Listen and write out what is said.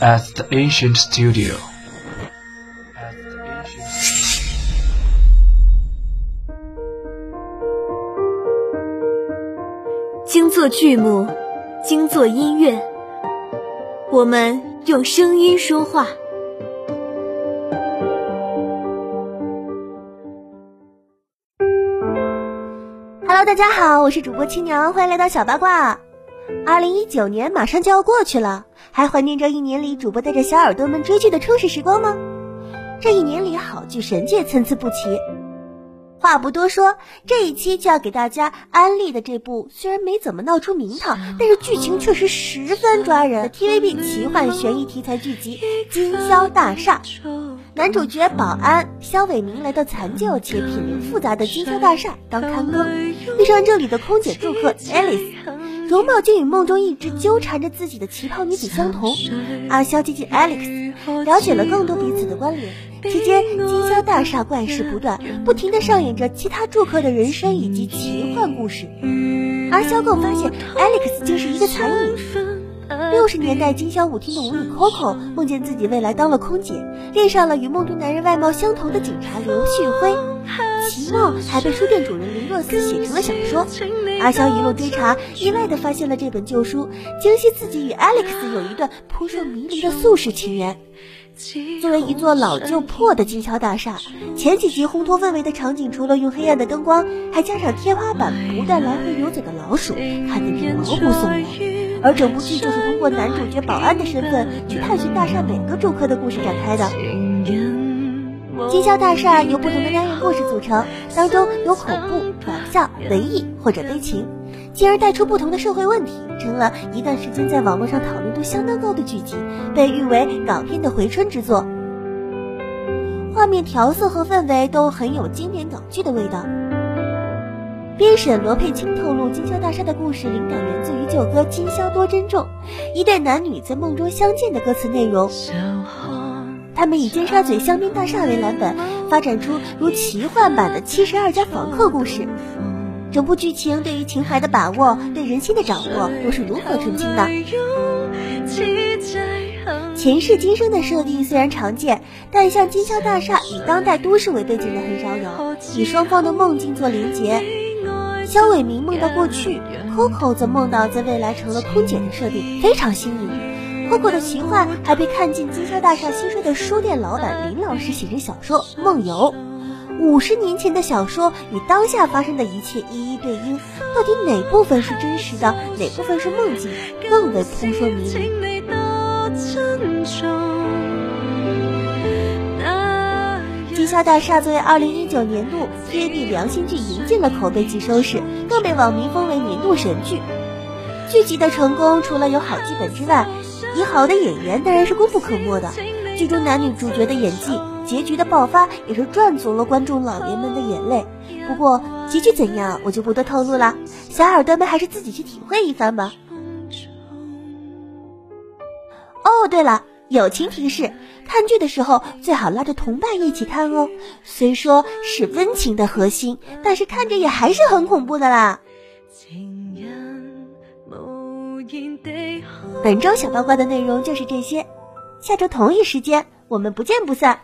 at the ancient studio. 精作剧目，精作音乐，我们用声音说话。Hello，大家好，我是主播青娘，欢迎来到小八卦。二零一九年马上就要过去了，还怀念这一年里主播带着小耳朵们追剧的充实时光吗？这一年里好剧神剧参差不齐。话不多说，这一期就要给大家安利的这部虽然没怎么闹出名堂，但是剧情确实十分抓人的 TVB 奇幻悬疑题材剧集《金宵大厦》。男主角保安肖伟明来到残旧且品流复杂的金宵大厦当看更，遇上这里的空姐住客 Alice，容貌竟与梦中一直纠缠着自己的旗袍女子相同。阿肖接近 Alex，了解了更多彼此的关联。期间，金宵大厦怪事不断，不停地上演着其他住客的人生以及奇幻故事。阿萧更发现，Alex 竟是一个残影。六十年代金宵舞厅的舞女 Coco 梦见自己未来当了空姐，恋上了与梦中男人外貌相同的警察刘旭辉。其梦被书店主人林若思写成了小说。阿萧一路追查，意外地发现了这本旧书，惊悉自己与 Alex 有一段扑朔迷离的宿世情缘。作为一座老旧破的金桥大厦，前几集烘托氛围的场景，除了用黑暗的灯光，还加上天花板不断来回游走的老鼠，看得人毛骨悚然。而整部剧就是通过男主角保安的身份，去探寻大厦每个住客的故事展开的。金宵大厦由不同的单元故事组成，当中有恐怖、搞笑、文艺或者悲情。进而带出不同的社会问题，成了一段时间在网络上讨论度相当高的剧集，被誉为港片的回春之作。画面调色和氛围都很有经典港剧的味道。编审罗佩青透露，金宵大厦的故事灵感源自于旧歌《今宵多珍重》，一对男女在梦中相见的歌词内容。他们以尖沙咀香槟大厦为蓝本，发展出如奇幻版的七十二家房客故事。整部剧情对于情怀的把握，对人心的掌握，都是炉火纯青的。前世今生的设定虽然常见，但像金宵大厦以当代都市为背景的很少有，以双方的梦境做连结。肖伟明梦到过去，Coco 则梦到在未来成了空姐的设定，非常新颖。Coco 的奇幻还被看进金宵大厦新设的书店老板林老师写成小说《梦游》。五十年前的小说与当下发生的一切一一对应，到底哪部分是真实的，哪部分是梦境，更为扑朔迷离。金宵大厦作为二零一九年度 TVB 良心剧，赢尽了口碑及收视，更被网民封为年度神剧。剧集的成功，除了有好剧本之外，以好的演员当然是功不可没的。剧中男女主角的演技。结局的爆发也是赚足了观众老爷们的眼泪。不过结局怎样，我就不多透露了，小耳朵们还是自己去体会一番吧。哦，对了，友情提示：看剧的时候最好拉着同伴一起看哦。虽说是温情的核心，但是看着也还是很恐怖的啦。本周小八卦的内容就是这些，下周同一时间我们不见不散。